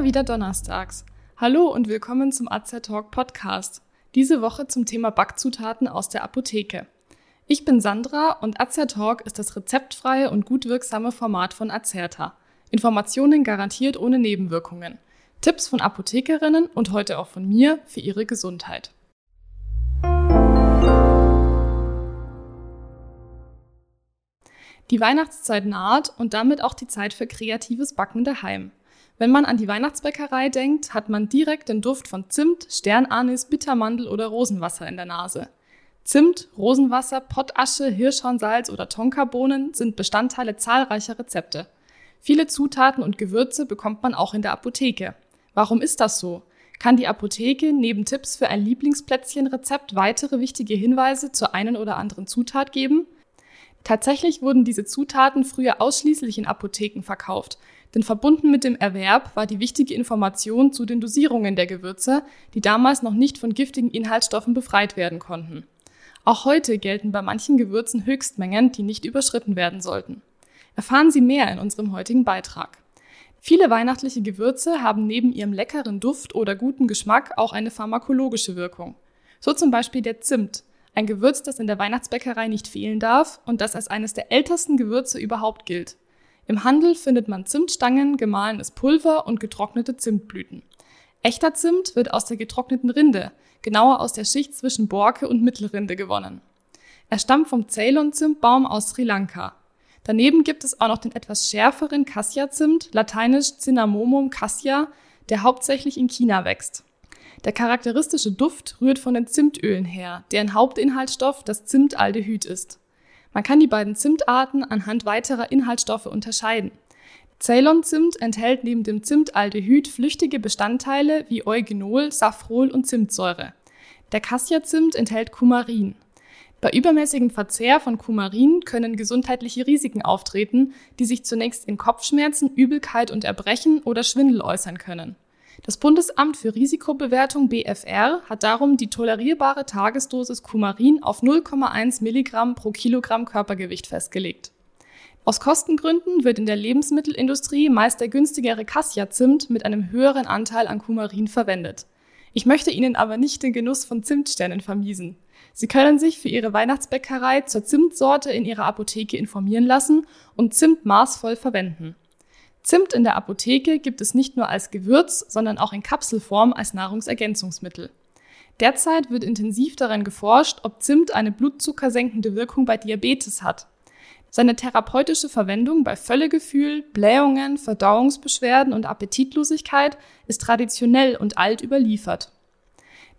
Immer wieder donnerstags. Hallo und willkommen zum AZ Talk Podcast. Diese Woche zum Thema Backzutaten aus der Apotheke. Ich bin Sandra und AZ Talk ist das rezeptfreie und gut wirksame Format von Azerta. Informationen garantiert ohne Nebenwirkungen. Tipps von Apothekerinnen und heute auch von mir für ihre Gesundheit. Die Weihnachtszeit naht und damit auch die Zeit für kreatives Backen daheim. Wenn man an die Weihnachtsbäckerei denkt, hat man direkt den Duft von Zimt, Sternanis, Bittermandel oder Rosenwasser in der Nase. Zimt, Rosenwasser, Pottasche, Hirschhornsalz oder Tonkabohnen sind Bestandteile zahlreicher Rezepte. Viele Zutaten und Gewürze bekommt man auch in der Apotheke. Warum ist das so? Kann die Apotheke neben Tipps für ein Lieblingsplätzchenrezept weitere wichtige Hinweise zur einen oder anderen Zutat geben? Tatsächlich wurden diese Zutaten früher ausschließlich in Apotheken verkauft, denn verbunden mit dem Erwerb war die wichtige Information zu den Dosierungen der Gewürze, die damals noch nicht von giftigen Inhaltsstoffen befreit werden konnten. Auch heute gelten bei manchen Gewürzen Höchstmengen, die nicht überschritten werden sollten. Erfahren Sie mehr in unserem heutigen Beitrag. Viele weihnachtliche Gewürze haben neben ihrem leckeren Duft oder guten Geschmack auch eine pharmakologische Wirkung. So zum Beispiel der Zimt, ein Gewürz, das in der Weihnachtsbäckerei nicht fehlen darf und das als eines der ältesten Gewürze überhaupt gilt. Im Handel findet man Zimtstangen, gemahlenes Pulver und getrocknete Zimtblüten. Echter Zimt wird aus der getrockneten Rinde, genauer aus der Schicht zwischen Borke und Mittelrinde gewonnen. Er stammt vom Ceylon-Zimtbaum aus Sri Lanka. Daneben gibt es auch noch den etwas schärferen Cassia-Zimt, lateinisch Cinnamomum cassia, der hauptsächlich in China wächst. Der charakteristische Duft rührt von den Zimtölen her, deren Hauptinhaltsstoff das Zimtaldehyd ist. Man kann die beiden Zimtarten anhand weiterer Inhaltsstoffe unterscheiden. Ceylon-Zimt enthält neben dem Zimtaldehyd flüchtige Bestandteile wie Eugenol, Safrol und Zimtsäure. Der Cassia-Zimt enthält Kumarin. Bei übermäßigem Verzehr von Kumarin können gesundheitliche Risiken auftreten, die sich zunächst in Kopfschmerzen, Übelkeit und Erbrechen oder Schwindel äußern können. Das Bundesamt für Risikobewertung BfR hat darum die tolerierbare Tagesdosis Kumarin auf 0,1 Milligramm pro Kilogramm Körpergewicht festgelegt. Aus Kostengründen wird in der Lebensmittelindustrie meist der günstigere Cassia-Zimt mit einem höheren Anteil an Kumarin verwendet. Ich möchte Ihnen aber nicht den Genuss von Zimtsternen vermiesen. Sie können sich für Ihre Weihnachtsbäckerei zur Zimtsorte in Ihrer Apotheke informieren lassen und Zimt maßvoll verwenden. Zimt in der Apotheke gibt es nicht nur als Gewürz, sondern auch in Kapselform als Nahrungsergänzungsmittel. Derzeit wird intensiv daran geforscht, ob Zimt eine blutzuckersenkende Wirkung bei Diabetes hat. Seine therapeutische Verwendung bei Völlegefühl, Blähungen, Verdauungsbeschwerden und Appetitlosigkeit ist traditionell und alt überliefert.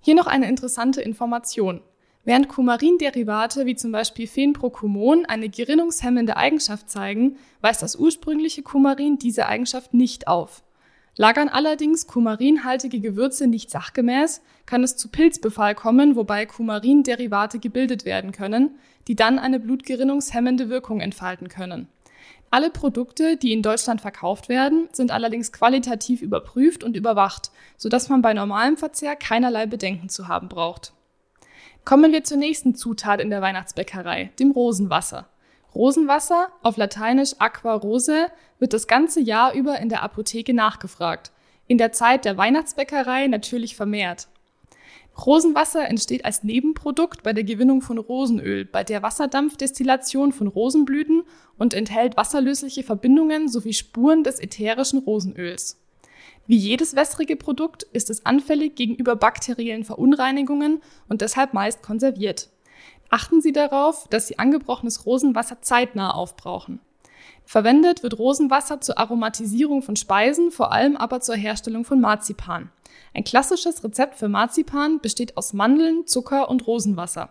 Hier noch eine interessante Information. Während Kumarinderivate wie zum Beispiel Phenprocumon eine gerinnungshemmende Eigenschaft zeigen, weist das ursprüngliche Kumarin diese Eigenschaft nicht auf. Lagern allerdings kumarinhaltige Gewürze nicht sachgemäß, kann es zu Pilzbefall kommen, wobei Kumarinderivate gebildet werden können, die dann eine blutgerinnungshemmende Wirkung entfalten können. Alle Produkte, die in Deutschland verkauft werden, sind allerdings qualitativ überprüft und überwacht, sodass man bei normalem Verzehr keinerlei Bedenken zu haben braucht. Kommen wir zur nächsten Zutat in der Weihnachtsbäckerei, dem Rosenwasser. Rosenwasser, auf Lateinisch Aqua Rose, wird das ganze Jahr über in der Apotheke nachgefragt. In der Zeit der Weihnachtsbäckerei natürlich vermehrt. Rosenwasser entsteht als Nebenprodukt bei der Gewinnung von Rosenöl, bei der Wasserdampfdestillation von Rosenblüten und enthält wasserlösliche Verbindungen sowie Spuren des ätherischen Rosenöls. Wie jedes wässrige Produkt ist es anfällig gegenüber bakteriellen Verunreinigungen und deshalb meist konserviert. Achten Sie darauf, dass Sie angebrochenes Rosenwasser zeitnah aufbrauchen. Verwendet wird Rosenwasser zur Aromatisierung von Speisen, vor allem aber zur Herstellung von Marzipan. Ein klassisches Rezept für Marzipan besteht aus Mandeln, Zucker und Rosenwasser.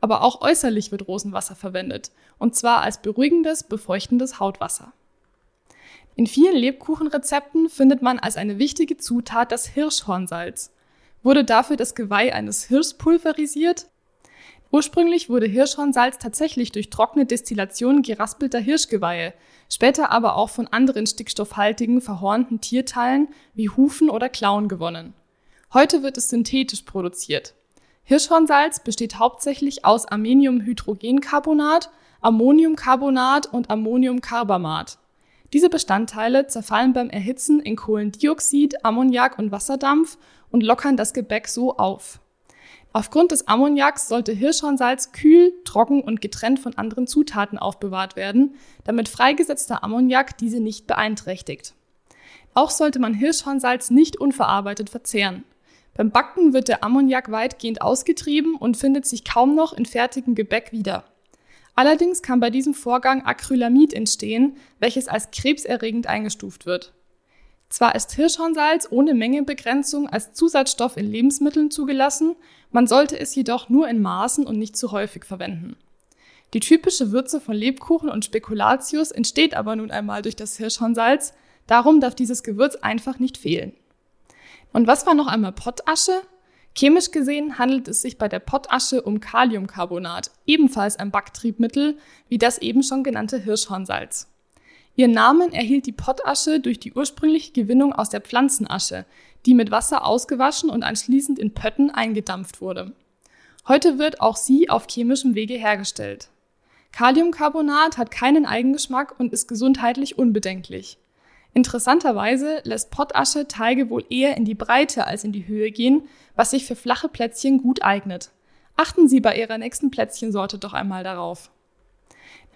Aber auch äußerlich wird Rosenwasser verwendet, und zwar als beruhigendes, befeuchtendes Hautwasser. In vielen Lebkuchenrezepten findet man als eine wichtige Zutat das Hirschhornsalz. Wurde dafür das Geweih eines Hirschs pulverisiert? Ursprünglich wurde Hirschhornsalz tatsächlich durch trockene Destillation geraspelter Hirschgeweihe, später aber auch von anderen stickstoffhaltigen, verhornten Tierteilen wie Hufen oder Klauen gewonnen. Heute wird es synthetisch produziert. Hirschhornsalz besteht hauptsächlich aus Armeniumhydrogencarbonat, Ammoniumcarbonat und Ammoniumcarbamat. Diese Bestandteile zerfallen beim Erhitzen in Kohlendioxid, Ammoniak und Wasserdampf und lockern das Gebäck so auf. Aufgrund des Ammoniaks sollte Hirschhornsalz kühl, trocken und getrennt von anderen Zutaten aufbewahrt werden, damit freigesetzter Ammoniak diese nicht beeinträchtigt. Auch sollte man Hirschhornsalz nicht unverarbeitet verzehren. Beim Backen wird der Ammoniak weitgehend ausgetrieben und findet sich kaum noch in fertigem Gebäck wieder. Allerdings kann bei diesem Vorgang Acrylamid entstehen, welches als krebserregend eingestuft wird. Zwar ist Hirschhornsalz ohne Mengebegrenzung als Zusatzstoff in Lebensmitteln zugelassen, man sollte es jedoch nur in Maßen und nicht zu häufig verwenden. Die typische Würze von Lebkuchen und Spekulatius entsteht aber nun einmal durch das Hirschhornsalz, darum darf dieses Gewürz einfach nicht fehlen. Und was war noch einmal Pottasche? Chemisch gesehen handelt es sich bei der Pottasche um Kaliumcarbonat, ebenfalls ein Backtriebmittel, wie das eben schon genannte Hirschhornsalz. Ihren Namen erhielt die Pottasche durch die ursprüngliche Gewinnung aus der Pflanzenasche, die mit Wasser ausgewaschen und anschließend in Pötten eingedampft wurde. Heute wird auch sie auf chemischem Wege hergestellt. Kaliumcarbonat hat keinen Eigengeschmack und ist gesundheitlich unbedenklich. Interessanterweise lässt Pottasche Teige wohl eher in die Breite als in die Höhe gehen, was sich für flache Plätzchen gut eignet. Achten Sie bei Ihrer nächsten Plätzchensorte doch einmal darauf.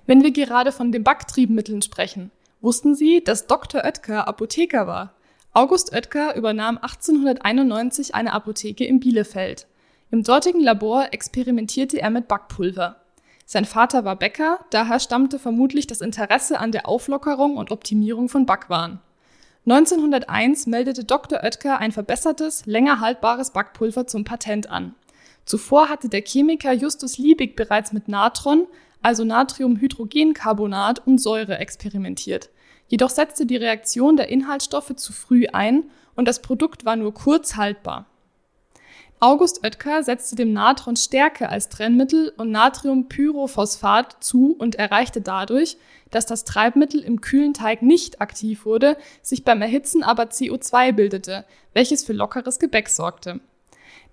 Wenn wir gerade von den Backtriebmitteln sprechen, wussten Sie, dass Dr. Oetker Apotheker war? August Oetker übernahm 1891 eine Apotheke in Bielefeld. Im dortigen Labor experimentierte er mit Backpulver. Sein Vater war Bäcker, daher stammte vermutlich das Interesse an der Auflockerung und Optimierung von Backwaren. 1901 meldete Dr. Oetker ein verbessertes, länger haltbares Backpulver zum Patent an. Zuvor hatte der Chemiker Justus Liebig bereits mit Natron, also Natriumhydrogencarbonat und Säure experimentiert. Jedoch setzte die Reaktion der Inhaltsstoffe zu früh ein und das Produkt war nur kurz haltbar. August Oetker setzte dem Natron Stärke als Trennmittel und Natriumpyrophosphat zu und erreichte dadurch, dass das Treibmittel im kühlen Teig nicht aktiv wurde, sich beim Erhitzen aber CO2 bildete, welches für lockeres Gebäck sorgte.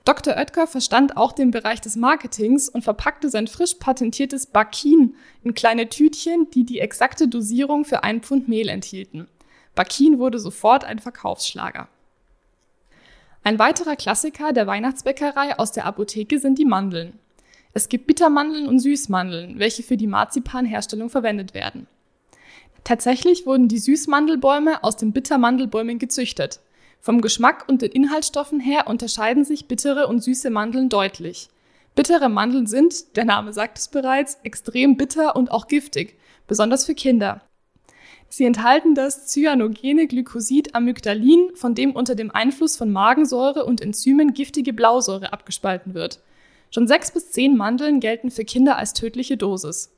Dr. Oetker verstand auch den Bereich des Marketings und verpackte sein frisch patentiertes Bakin in kleine Tütchen, die die exakte Dosierung für ein Pfund Mehl enthielten. Bakin wurde sofort ein Verkaufsschlager. Ein weiterer Klassiker der Weihnachtsbäckerei aus der Apotheke sind die Mandeln. Es gibt Bittermandeln und Süßmandeln, welche für die Marzipanherstellung verwendet werden. Tatsächlich wurden die Süßmandelbäume aus den Bittermandelbäumen gezüchtet. Vom Geschmack und den Inhaltsstoffen her unterscheiden sich bittere und süße Mandeln deutlich. Bittere Mandeln sind, der Name sagt es bereits, extrem bitter und auch giftig, besonders für Kinder. Sie enthalten das cyanogene Glycosid Amygdalin, von dem unter dem Einfluss von Magensäure und Enzymen giftige Blausäure abgespalten wird. Schon sechs bis zehn Mandeln gelten für Kinder als tödliche Dosis.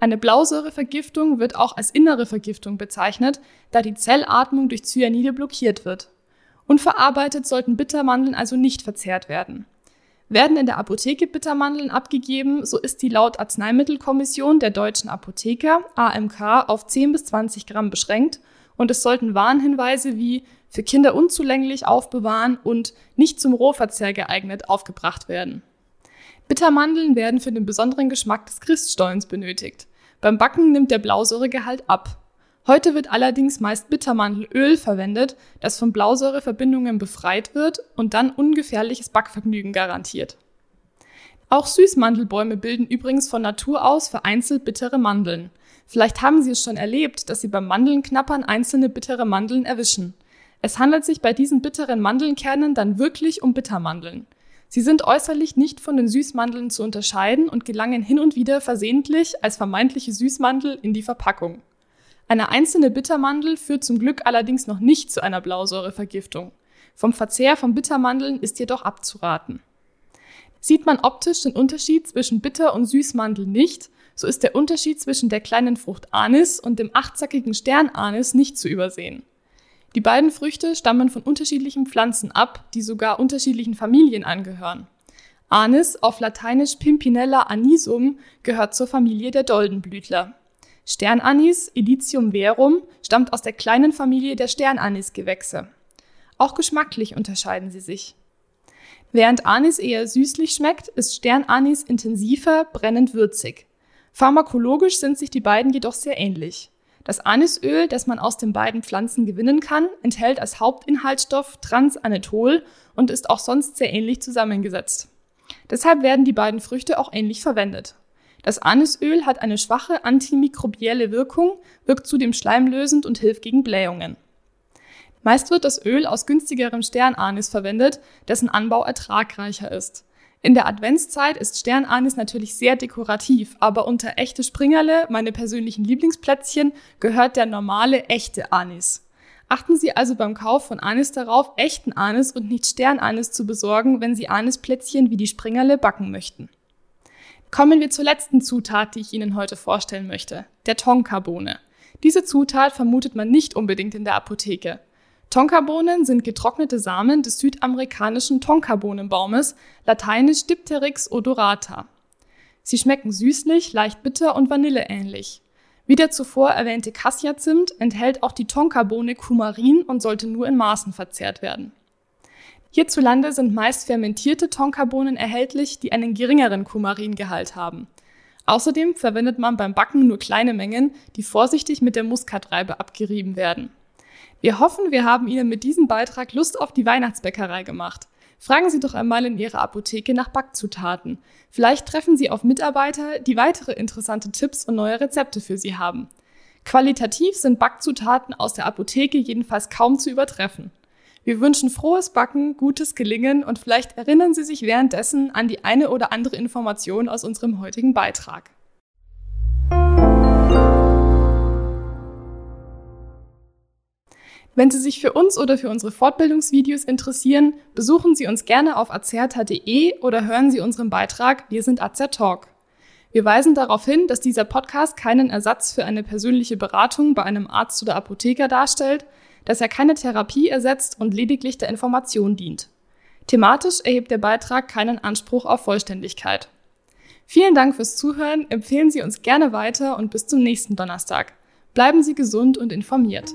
Eine Blausäurevergiftung wird auch als innere Vergiftung bezeichnet, da die Zellatmung durch Cyanide blockiert wird. Unverarbeitet sollten Bittermandeln also nicht verzehrt werden. Werden in der Apotheke Bittermandeln abgegeben, so ist die laut Arzneimittelkommission der deutschen Apotheker AMK auf 10 bis 20 Gramm beschränkt und es sollten Warnhinweise wie für Kinder unzulänglich aufbewahren und nicht zum Rohverzehr geeignet aufgebracht werden. Bittermandeln werden für den besonderen Geschmack des Christstollen benötigt. Beim Backen nimmt der Blausäuregehalt ab. Heute wird allerdings meist Bittermandelöl verwendet, das von Blausäureverbindungen befreit wird und dann ungefährliches Backvergnügen garantiert. Auch Süßmandelbäume bilden übrigens von Natur aus vereinzelt bittere Mandeln. Vielleicht haben Sie es schon erlebt, dass Sie beim Mandelnknappern einzelne bittere Mandeln erwischen. Es handelt sich bei diesen bitteren Mandelnkernen dann wirklich um Bittermandeln. Sie sind äußerlich nicht von den Süßmandeln zu unterscheiden und gelangen hin und wieder versehentlich als vermeintliche Süßmandel in die Verpackung. Eine einzelne Bittermandel führt zum Glück allerdings noch nicht zu einer Blausäurevergiftung. Vom Verzehr von Bittermandeln ist jedoch abzuraten. Sieht man optisch den Unterschied zwischen Bitter- und Süßmandel nicht, so ist der Unterschied zwischen der kleinen Frucht Anis und dem achtzackigen Stern Anis nicht zu übersehen. Die beiden Früchte stammen von unterschiedlichen Pflanzen ab, die sogar unterschiedlichen Familien angehören. Anis, auf Lateinisch Pimpinella anisum, gehört zur Familie der Doldenblütler. Sternanis, Ilicium verum, stammt aus der kleinen Familie der Sternanisgewächse. Auch geschmacklich unterscheiden sie sich. Während Anis eher süßlich schmeckt, ist Sternanis intensiver, brennend würzig. Pharmakologisch sind sich die beiden jedoch sehr ähnlich. Das Anisöl, das man aus den beiden Pflanzen gewinnen kann, enthält als Hauptinhaltsstoff Transanethol und ist auch sonst sehr ähnlich zusammengesetzt. Deshalb werden die beiden Früchte auch ähnlich verwendet. Das Anisöl hat eine schwache antimikrobielle Wirkung, wirkt zudem schleimlösend und hilft gegen Blähungen. Meist wird das Öl aus günstigerem Sternanis verwendet, dessen Anbau ertragreicher ist. In der Adventszeit ist Sternanis natürlich sehr dekorativ, aber unter echte Springerle, meine persönlichen Lieblingsplätzchen, gehört der normale echte Anis. Achten Sie also beim Kauf von Anis darauf, echten Anis und nicht Sternanis zu besorgen, wenn Sie Anisplätzchen wie die Springerle backen möchten. Kommen wir zur letzten Zutat, die ich Ihnen heute vorstellen möchte, der Tonkabohne. Diese Zutat vermutet man nicht unbedingt in der Apotheke. Tonkabohnen sind getrocknete Samen des südamerikanischen Tonkabohnenbaumes, lateinisch Dipteryx odorata. Sie schmecken süßlich, leicht bitter und vanilleähnlich. Wie der zuvor erwähnte Cassia-Zimt enthält auch die Tonkabohne Kumarin und sollte nur in Maßen verzehrt werden. Hierzulande sind meist fermentierte Tonkabohnen erhältlich, die einen geringeren Kumaringehalt haben. Außerdem verwendet man beim Backen nur kleine Mengen, die vorsichtig mit der Muskatreibe abgerieben werden. Wir hoffen, wir haben Ihnen mit diesem Beitrag Lust auf die Weihnachtsbäckerei gemacht. Fragen Sie doch einmal in Ihrer Apotheke nach Backzutaten. Vielleicht treffen Sie auf Mitarbeiter, die weitere interessante Tipps und neue Rezepte für Sie haben. Qualitativ sind Backzutaten aus der Apotheke jedenfalls kaum zu übertreffen. Wir wünschen frohes Backen, gutes Gelingen und vielleicht erinnern Sie sich währenddessen an die eine oder andere Information aus unserem heutigen Beitrag. Wenn Sie sich für uns oder für unsere Fortbildungsvideos interessieren, besuchen Sie uns gerne auf azerta.de oder hören Sie unseren Beitrag Wir sind Azer Talk. Wir weisen darauf hin, dass dieser Podcast keinen Ersatz für eine persönliche Beratung bei einem Arzt oder Apotheker darstellt, dass er keine Therapie ersetzt und lediglich der Information dient. Thematisch erhebt der Beitrag keinen Anspruch auf Vollständigkeit. Vielen Dank fürs Zuhören, empfehlen Sie uns gerne weiter und bis zum nächsten Donnerstag. Bleiben Sie gesund und informiert.